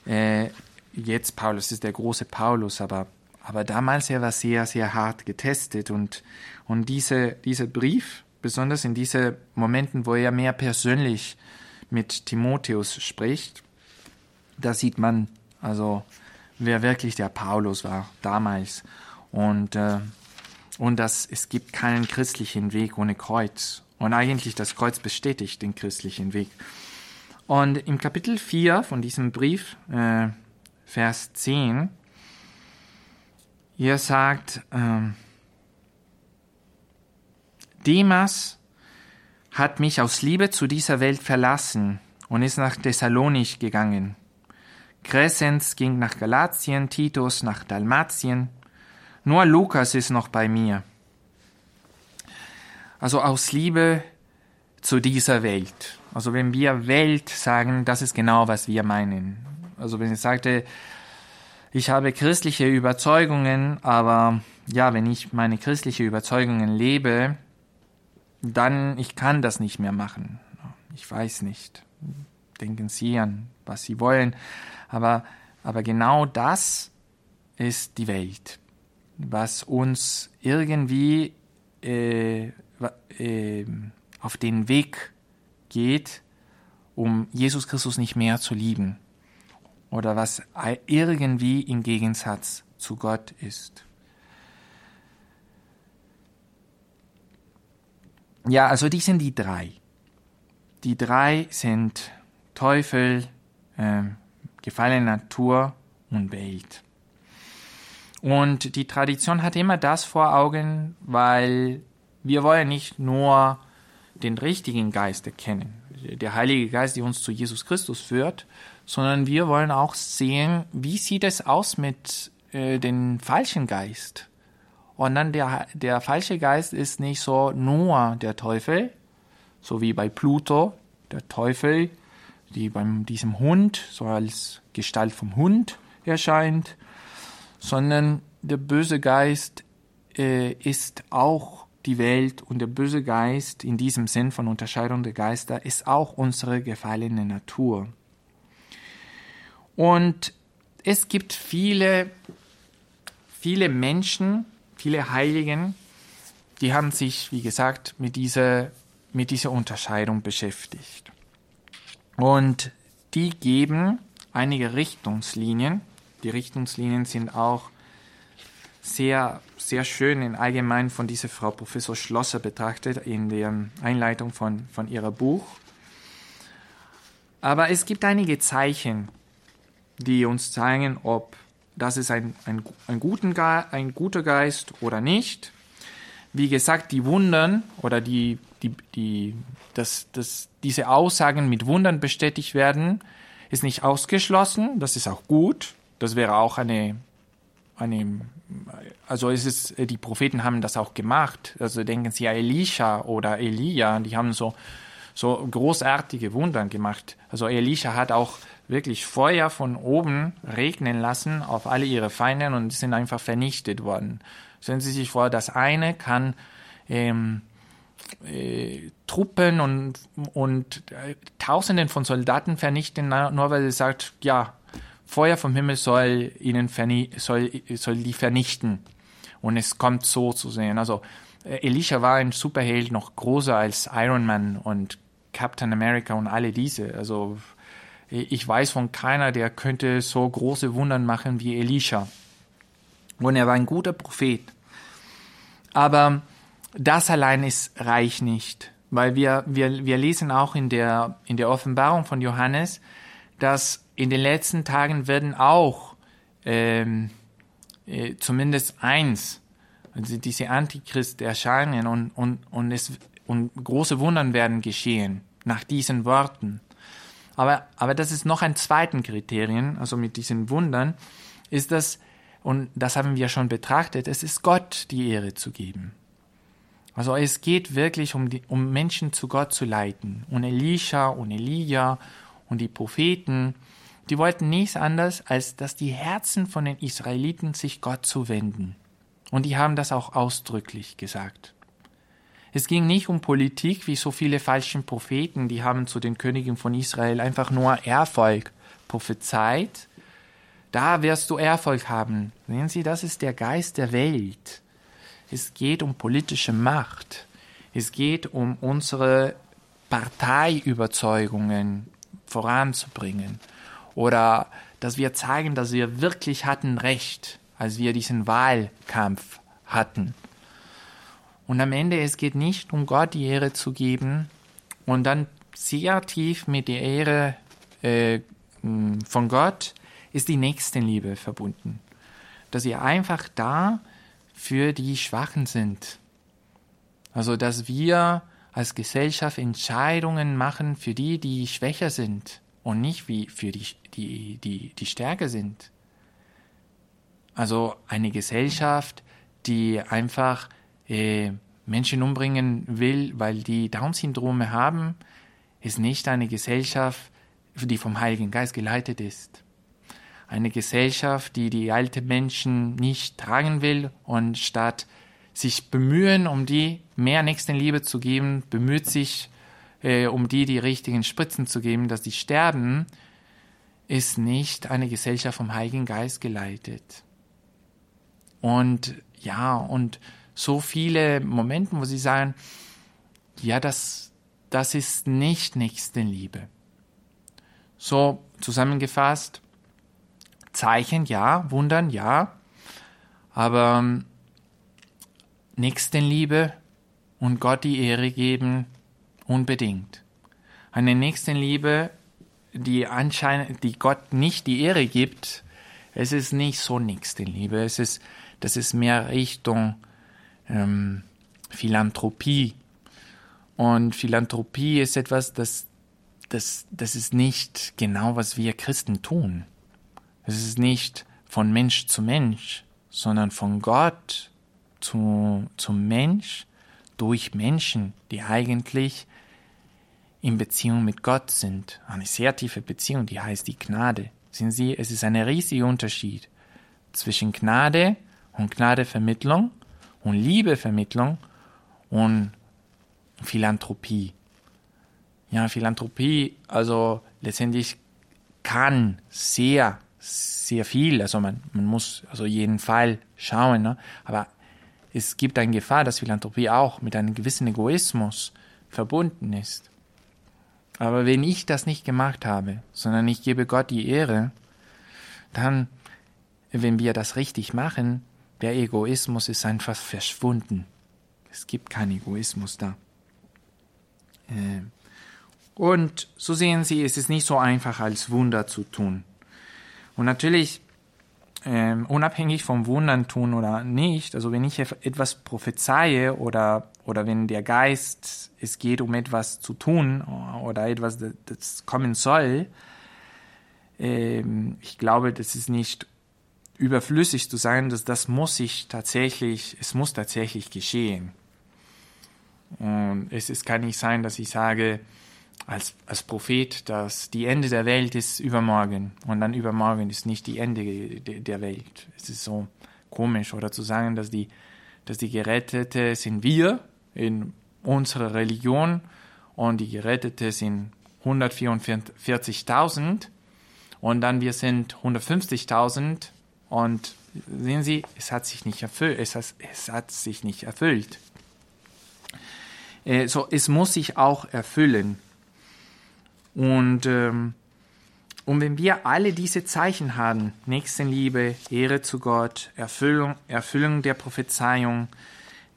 Äh, jetzt Paulus ist der große Paulus, aber, aber damals er war sehr, sehr hart getestet und, und diese, dieser Brief, besonders in diesen Momenten, wo er mehr persönlich mit Timotheus spricht, da sieht man also, wer wirklich der Paulus war damals. Und, äh, und dass es gibt keinen christlichen Weg ohne Kreuz. Und eigentlich das Kreuz bestätigt den christlichen Weg. Und im Kapitel 4 von diesem Brief, äh, Vers 10, ihr sagt, äh, Demas hat mich aus Liebe zu dieser Welt verlassen und ist nach Thessalonich gegangen. Crescens ging nach Galatien, Titus nach Dalmatien. Nur Lukas ist noch bei mir. Also aus Liebe zu dieser Welt. Also wenn wir Welt sagen, das ist genau, was wir meinen. Also wenn ich sagte, ich habe christliche Überzeugungen, aber ja, wenn ich meine christliche Überzeugungen lebe, dann ich kann das nicht mehr machen. Ich weiß nicht. Denken Sie an, was Sie wollen. Aber, aber genau das ist die Welt, was uns irgendwie äh, äh, auf den Weg geht, um Jesus Christus nicht mehr zu lieben oder was irgendwie im Gegensatz zu Gott ist. Ja, also die sind die drei. Die drei sind Teufel, äh, gefallene Natur und Welt. Und die Tradition hat immer das vor Augen, weil wir wollen nicht nur den richtigen Geist erkennen, der Heilige Geist, der uns zu Jesus Christus führt, sondern wir wollen auch sehen, wie sieht es aus mit äh, dem falschen Geist. Und dann der, der falsche Geist ist nicht so nur der Teufel, so wie bei Pluto, der Teufel, die beim diesem Hund, so als Gestalt vom Hund erscheint, sondern der böse Geist äh, ist auch die Welt und der böse Geist in diesem Sinn von Unterscheidung der Geister ist auch unsere gefallene Natur. Und es gibt viele, viele Menschen, viele Heiligen, die haben sich, wie gesagt, mit dieser, mit dieser Unterscheidung beschäftigt. Und die geben einige Richtungslinien. Die Richtungslinien sind auch sehr, sehr schön in allgemein von dieser Frau Professor Schlosser betrachtet in der Einleitung von, von ihrem Buch. Aber es gibt einige Zeichen, die uns zeigen, ob das ist ein, ein, ein, guten, ein guter Geist oder nicht. Wie gesagt, die Wundern oder die, die, die, dass, dass diese Aussagen mit Wundern bestätigt werden, ist nicht ausgeschlossen. Das ist auch gut. Das wäre auch eine eine, also es ist, die Propheten haben das auch gemacht. Also denken Sie an Elisha oder Elia, die haben so, so großartige Wunder gemacht. Also Elisha hat auch wirklich Feuer von oben regnen lassen auf alle ihre Feinde und sind einfach vernichtet worden. Stellen Sie sich vor, das eine kann ähm, äh, Truppen und, und äh, Tausenden von Soldaten vernichten, nur weil sie sagt, ja, Feuer vom Himmel soll ihnen soll, soll die vernichten. Und es kommt so zu sehen. Also Elisha war ein Superheld, noch größer als Iron Man und Captain America und alle diese. Also ich weiß von keiner, der könnte so große Wundern machen wie Elisha. Und er war ein guter Prophet. Aber das allein ist reich nicht, weil wir, wir, wir lesen auch in der, in der Offenbarung von Johannes, dass in den letzten Tagen werden auch ähm, äh, zumindest eins, also diese Antichrist erscheinen und, und, und, es, und große Wundern werden geschehen nach diesen Worten. Aber, aber das ist noch ein zweiten Kriterium, also mit diesen Wundern, ist das, und das haben wir schon betrachtet, es ist Gott die Ehre zu geben. Also es geht wirklich um, die, um Menschen zu Gott zu leiten. Und Elisha und Elia und die Propheten, die wollten nichts anderes, als dass die Herzen von den Israeliten sich Gott zuwenden. Und die haben das auch ausdrücklich gesagt. Es ging nicht um Politik wie so viele falschen Propheten, die haben zu den Königen von Israel einfach nur Erfolg prophezeit. Da wirst du Erfolg haben. Sehen Sie, das ist der Geist der Welt. Es geht um politische Macht. Es geht um unsere Parteiüberzeugungen voranzubringen oder dass wir zeigen, dass wir wirklich hatten Recht, als wir diesen Wahlkampf hatten. Und am Ende, es geht nicht um Gott die Ehre zu geben und dann sehr tief mit der Ehre äh, von Gott ist die Nächstenliebe verbunden. Dass wir einfach da für die Schwachen sind. Also, dass wir als Gesellschaft Entscheidungen machen für die, die schwächer sind und nicht wie für die, die, die, die Stärke sind. Also eine Gesellschaft, die einfach äh, Menschen umbringen will, weil die Down-Syndrome haben, ist nicht eine Gesellschaft, die vom Heiligen Geist geleitet ist. Eine Gesellschaft, die die alten Menschen nicht tragen will und statt sich bemühen, um die mehr Nächstenliebe zu geben, bemüht sich äh, um die die richtigen Spritzen zu geben, dass sie sterben, ist nicht eine Gesellschaft vom Heiligen Geist geleitet. Und ja, und so viele Momente, wo sie sagen, ja, das, das ist nicht Nächstenliebe. So zusammengefasst, Zeichen ja, Wundern ja, aber ähm, Nächstenliebe und Gott die Ehre geben, Unbedingt. Eine Nächstenliebe, die anscheinend, die Gott nicht die Ehre gibt, es ist nicht so Nächstenliebe, es ist, das ist mehr Richtung ähm, Philanthropie. Und Philanthropie ist etwas, das, das, das ist nicht genau, was wir Christen tun. Es ist nicht von Mensch zu Mensch, sondern von Gott zu, zum Mensch durch Menschen, die eigentlich in Beziehung mit Gott sind. Eine sehr tiefe Beziehung, die heißt die Gnade. Sehen Sie, es ist ein riesiger Unterschied zwischen Gnade und Gnadevermittlung und Liebevermittlung und Philanthropie. Ja, Philanthropie, also letztendlich kann sehr, sehr viel, also man, man muss also jeden Fall schauen, ne? aber es gibt eine Gefahr, dass Philanthropie auch mit einem gewissen Egoismus verbunden ist. Aber wenn ich das nicht gemacht habe, sondern ich gebe Gott die Ehre, dann, wenn wir das richtig machen, der Egoismus ist einfach verschwunden. Es gibt keinen Egoismus da. Äh, und so sehen Sie, es ist nicht so einfach als Wunder zu tun. Und natürlich ähm, unabhängig vom Wundern tun oder nicht, also wenn ich etwas prophezeie oder, oder wenn der Geist, es geht um etwas zu tun oder etwas, das kommen soll, ähm, ich glaube, das ist nicht überflüssig zu sein, dass das muss sich tatsächlich, es muss tatsächlich geschehen. Und es, es kann nicht sein, dass ich sage, als, als Prophet, dass die Ende der Welt ist übermorgen und dann übermorgen ist nicht die Ende der Welt. Es ist so komisch oder zu sagen, dass die, dass die Gerettete sind wir in unserer Religion und die Gerettete sind 144.000 und dann wir sind 150.000 und sehen Sie, es hat sich nicht erfüllt. Es hat, es hat sich nicht erfüllt. Äh, so, es muss sich auch erfüllen. Und, ähm, und wenn wir alle diese Zeichen haben, Nächstenliebe, Ehre zu Gott, Erfüllung, Erfüllung der Prophezeiung,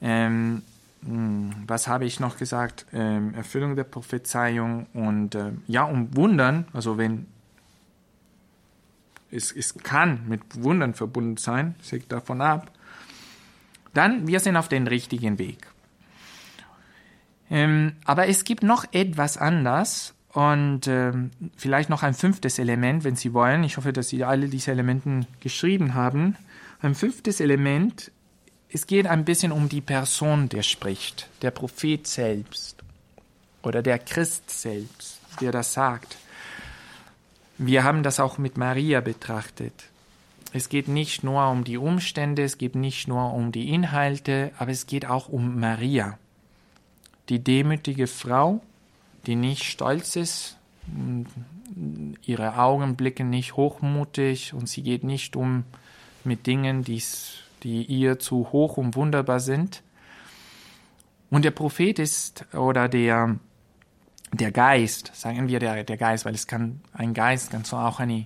ähm, hm, was habe ich noch gesagt? Ähm, Erfüllung der Prophezeiung und äh, ja, um Wundern, also wenn es, es kann mit Wundern verbunden sein, das hängt davon ab, dann wir sind auf dem richtigen Weg. Ähm, aber es gibt noch etwas anders und ähm, vielleicht noch ein fünftes Element, wenn Sie wollen. Ich hoffe, dass Sie alle diese Elemente geschrieben haben. Ein fünftes Element, es geht ein bisschen um die Person, der spricht, der Prophet selbst oder der Christ selbst, der das sagt. Wir haben das auch mit Maria betrachtet. Es geht nicht nur um die Umstände, es geht nicht nur um die Inhalte, aber es geht auch um Maria, die demütige Frau, die nicht stolz ist, ihre Augen blicken nicht hochmutig und sie geht nicht um mit Dingen, die's, die ihr zu hoch und wunderbar sind. Und der Prophet ist oder der, der Geist, sagen wir der, der Geist, weil es kann ein Geist, kann so auch eine,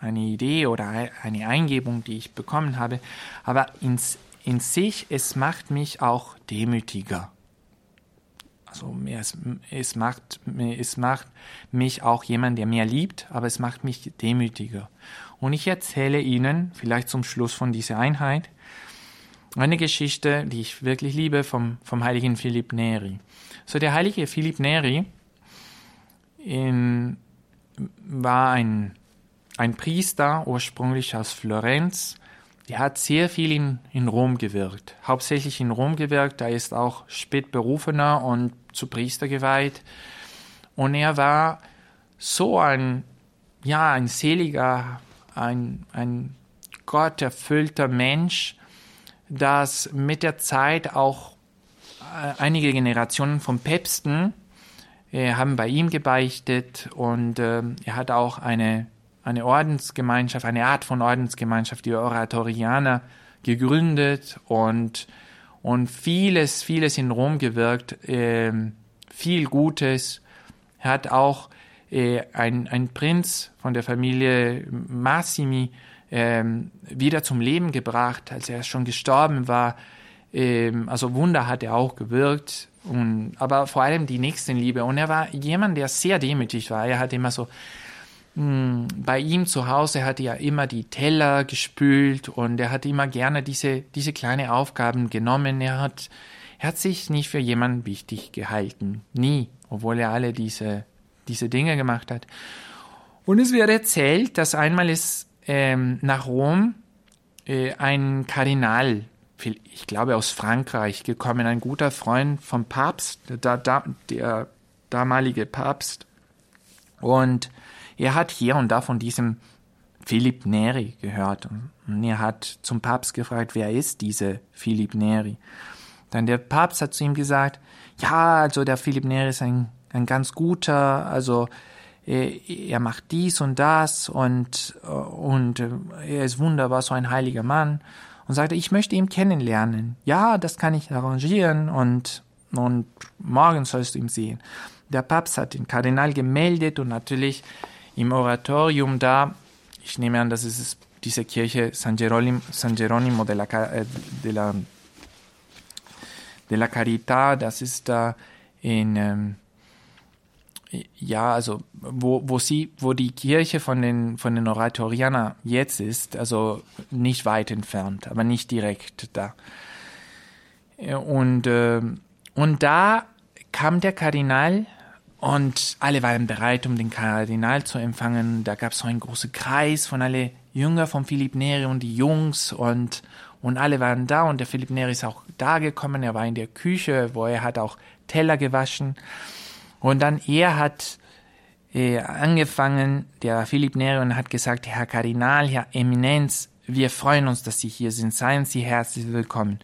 eine Idee oder eine Eingebung, die ich bekommen habe, aber ins, in sich, es macht mich auch demütiger. Also es, es, macht, es macht mich auch jemand, der mehr liebt, aber es macht mich demütiger. Und ich erzähle Ihnen, vielleicht zum Schluss von dieser Einheit, eine Geschichte, die ich wirklich liebe, vom, vom heiligen Philipp Neri. So der heilige Philipp Neri in, war ein, ein Priester, ursprünglich aus Florenz, der hat sehr viel in, in Rom gewirkt, hauptsächlich in Rom gewirkt. Er ist auch spätberufener und zu Priester geweiht. Und er war so ein, ja, ein seliger, ein, ein gotterfüllter Mensch, dass mit der Zeit auch äh, einige Generationen von Päpsten äh, haben bei ihm gebeichtet und äh, er hat auch eine eine Ordensgemeinschaft, eine Art von Ordensgemeinschaft, die Oratorianer, gegründet und, und vieles, vieles in Rom gewirkt, äh, viel Gutes. Er hat auch äh, ein, ein Prinz von der Familie Massimi äh, wieder zum Leben gebracht, als er schon gestorben war. Äh, also Wunder hat er auch gewirkt, und, aber vor allem die Nächstenliebe. Und er war jemand, der sehr demütig war. Er hat immer so bei ihm zu Hause hat er immer die Teller gespült und er hat immer gerne diese, diese kleine Aufgaben genommen. Er hat, er hat sich nicht für jemanden wichtig gehalten. Nie, obwohl er alle diese, diese Dinge gemacht hat. Und es wird erzählt, dass einmal ist ähm, nach Rom äh, ein Kardinal, ich glaube aus Frankreich, gekommen, ein guter Freund vom Papst, der, der, der damalige Papst. Und er hat hier und da von diesem Philipp Neri gehört und er hat zum Papst gefragt, wer ist diese Philipp Neri? Dann der Papst hat zu ihm gesagt, ja, also der Philipp Neri ist ein, ein ganz guter, also äh, er macht dies und das und, und äh, er ist wunderbar, so ein heiliger Mann. Und sagte, ich möchte ihn kennenlernen. Ja, das kann ich arrangieren und, und morgen sollst du ihn sehen. Der Papst hat den Kardinal gemeldet und natürlich im Oratorium da, ich nehme an, das ist diese Kirche San Geronimo, San Geronimo de, la, äh, de, la, de la Carità, das ist da in, ähm, ja, also wo, wo sie, wo die Kirche von den von den Oratorianer jetzt ist, also nicht weit entfernt, aber nicht direkt da. Und äh, und da kam der Kardinal und alle waren bereit, um den Kardinal zu empfangen. Da gab es so einen großen Kreis von alle Jünger von Philipp Neri und die Jungs und, und alle waren da und der Philipp Neri ist auch da gekommen. Er war in der Küche, wo er hat auch Teller gewaschen. Und dann er hat äh, angefangen, der Philipp Neri, und hat gesagt, Herr Kardinal, Herr Eminenz, wir freuen uns, dass Sie hier sind. Seien Sie herzlich willkommen.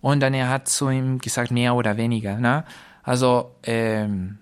Und dann er hat zu ihm gesagt, mehr oder weniger. Ne? Also ähm,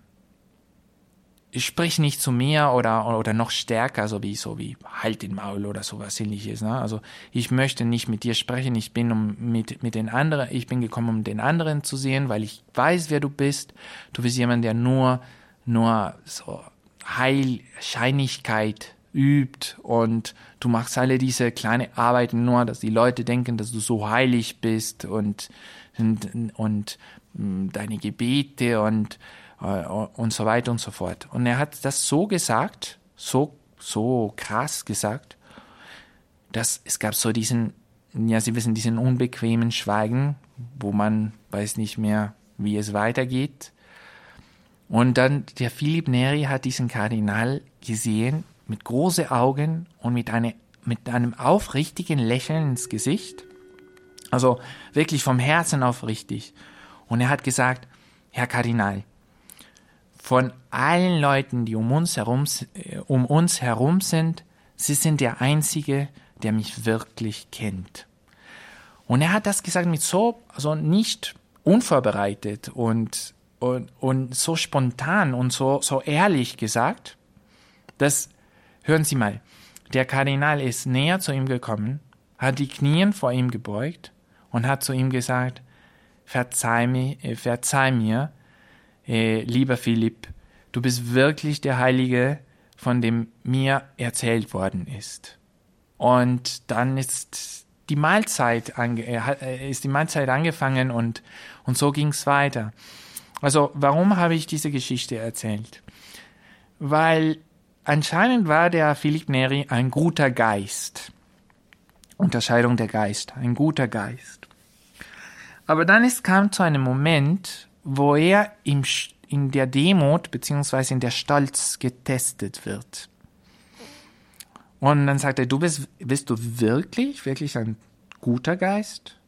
sprich nicht zu mir oder, oder noch stärker, so wie, so wie halt den Maul oder sowas ähnliches. Ne? Also ich möchte nicht mit dir sprechen, ich bin um mit, mit den anderen, ich bin gekommen, um den anderen zu sehen, weil ich weiß, wer du bist. Du bist jemand, der nur, nur so Heilscheinigkeit übt und du machst alle diese kleine Arbeiten nur, dass die Leute denken, dass du so heilig bist und, und, und mm, deine Gebete und und so weiter und so fort. Und er hat das so gesagt, so, so krass gesagt, dass es gab so diesen, ja, Sie wissen, diesen unbequemen Schweigen, wo man weiß nicht mehr, wie es weitergeht. Und dann der Philipp Neri hat diesen Kardinal gesehen mit großen Augen und mit, eine, mit einem aufrichtigen Lächeln ins Gesicht. Also wirklich vom Herzen aufrichtig. Und er hat gesagt, Herr Kardinal, von allen Leuten, die um uns herum, äh, um uns herum sind, sie sind der Einzige, der mich wirklich kennt. Und er hat das gesagt mit so, also nicht unvorbereitet und, und, und so spontan und so, so ehrlich gesagt, dass, hören Sie mal, der Kardinal ist näher zu ihm gekommen, hat die Knien vor ihm gebeugt und hat zu ihm gesagt, verzeih mir, äh, verzeih mir, äh, lieber Philipp, du bist wirklich der Heilige, von dem mir erzählt worden ist. Und dann ist die Mahlzeit, ange äh, ist die Mahlzeit angefangen und, und so ging es weiter. Also warum habe ich diese Geschichte erzählt? Weil anscheinend war der Philipp Neri ein guter Geist. Unterscheidung der Geist, ein guter Geist. Aber dann es kam zu einem Moment, wo er im, in der Demut beziehungsweise in der Stolz getestet wird. Und dann sagt er, du bist, bist du wirklich, wirklich ein guter Geist?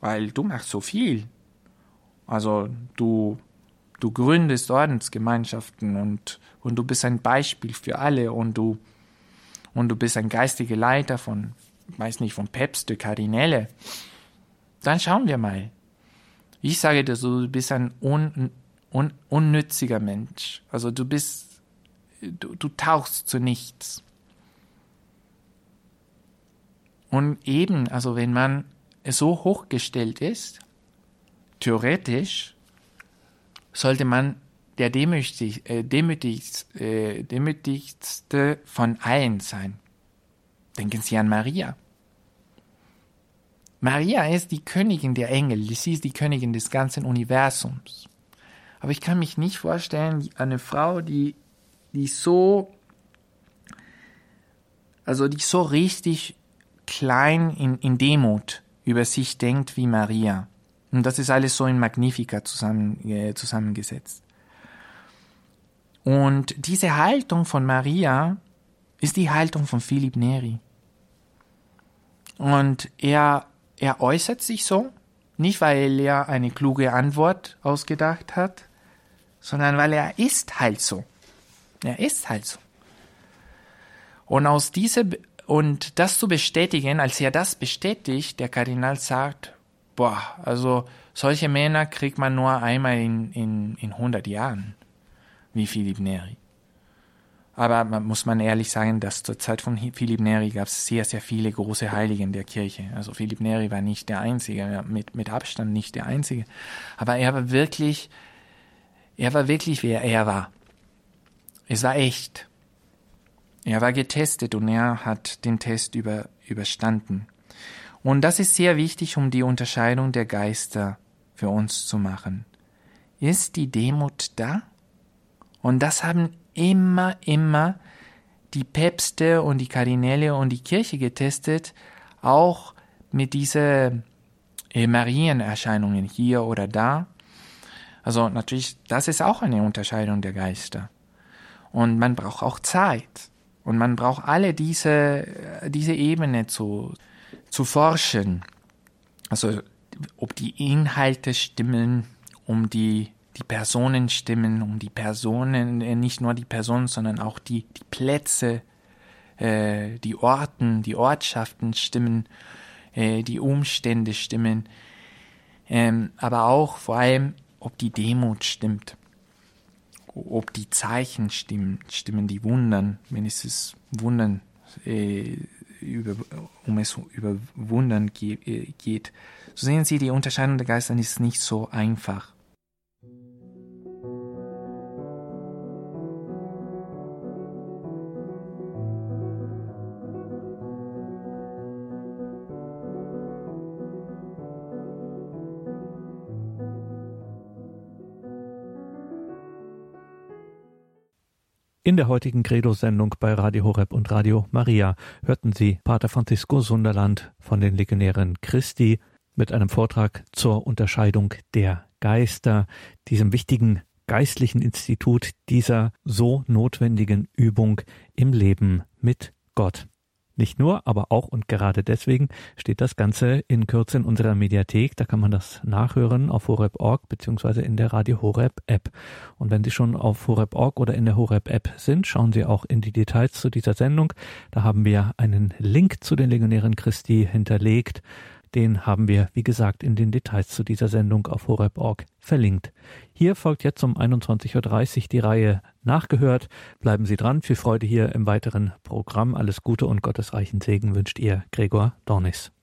Weil du machst so viel. Also du, du gründest Ordensgemeinschaften und, und du bist ein Beispiel für alle und du, und du bist ein geistiger Leiter von, weiß nicht, von Päpste, Kardinäle. Dann schauen wir mal. Ich sage dir so, du bist ein un, un, unnütziger Mensch. Also du bist, du, du tauchst zu nichts. Und eben, also wenn man so hochgestellt ist, theoretisch, sollte man der demütig, äh, demütigst, äh, demütigste von allen sein. Denken Sie an Maria. Maria ist die Königin der Engel, sie ist die Königin des ganzen Universums. Aber ich kann mich nicht vorstellen, eine Frau, die, die so also die so richtig klein in, in Demut über sich denkt wie Maria. Und das ist alles so in Magnifica zusammen, äh, zusammengesetzt. Und diese Haltung von Maria ist die Haltung von Philipp Neri. Und er, er äußert sich so, nicht weil er eine kluge Antwort ausgedacht hat, sondern weil er ist halt so. Er ist halt so. Und aus dieser, und das zu bestätigen, als er das bestätigt, der Kardinal sagt, boah, also solche Männer kriegt man nur einmal in, in, in 100 Jahren, wie Philipp Neri. Aber man muss man ehrlich sagen, dass zur Zeit von Philipp Neri gab es sehr, sehr viele große Heiligen der Kirche. Also Philipp Neri war nicht der Einzige, mit, mit Abstand nicht der Einzige. Aber er war wirklich, er war wirklich, wer er war. Es war echt. Er war getestet und er hat den Test über, überstanden. Und das ist sehr wichtig, um die Unterscheidung der Geister für uns zu machen. Ist die Demut da? Und das haben immer, immer die Päpste und die Kardinäle und die Kirche getestet, auch mit diesen äh, Marienerscheinungen hier oder da. Also natürlich, das ist auch eine Unterscheidung der Geister. Und man braucht auch Zeit. Und man braucht alle diese, diese Ebene zu, zu forschen. Also, ob die Inhalte stimmen, um die die Personen stimmen, um die Personen, äh, nicht nur die Personen, sondern auch die, die Plätze, äh, die Orten, die Ortschaften stimmen, äh, die Umstände stimmen, ähm, aber auch vor allem, ob die Demut stimmt, ob die Zeichen stimmen, stimmen die Wundern, wenn es ist Wundern, äh, über, um es über Wundern ge äh, geht. So sehen Sie, die Unterscheidung der Geister ist nicht so einfach. In der heutigen Credo-Sendung bei Radio Horeb und Radio Maria hörten Sie Pater Francisco Sunderland von den Legionären Christi mit einem Vortrag zur Unterscheidung der Geister, diesem wichtigen geistlichen Institut dieser so notwendigen Übung im Leben mit Gott. Nicht nur, aber auch und gerade deswegen steht das Ganze in Kürze in unserer Mediathek. Da kann man das nachhören auf horeb.org beziehungsweise in der Radio Horeb App. Und wenn Sie schon auf horeb.org oder in der Horeb App sind, schauen Sie auch in die Details zu dieser Sendung. Da haben wir einen Link zu den Legionären Christi hinterlegt. Den haben wir, wie gesagt, in den Details zu dieser Sendung auf horeb.org verlinkt. Hier folgt jetzt um 21.30 Uhr die Reihe Nachgehört. Bleiben Sie dran. Viel Freude hier im weiteren Programm. Alles Gute und gottesreichen Segen wünscht Ihr Gregor Dornis.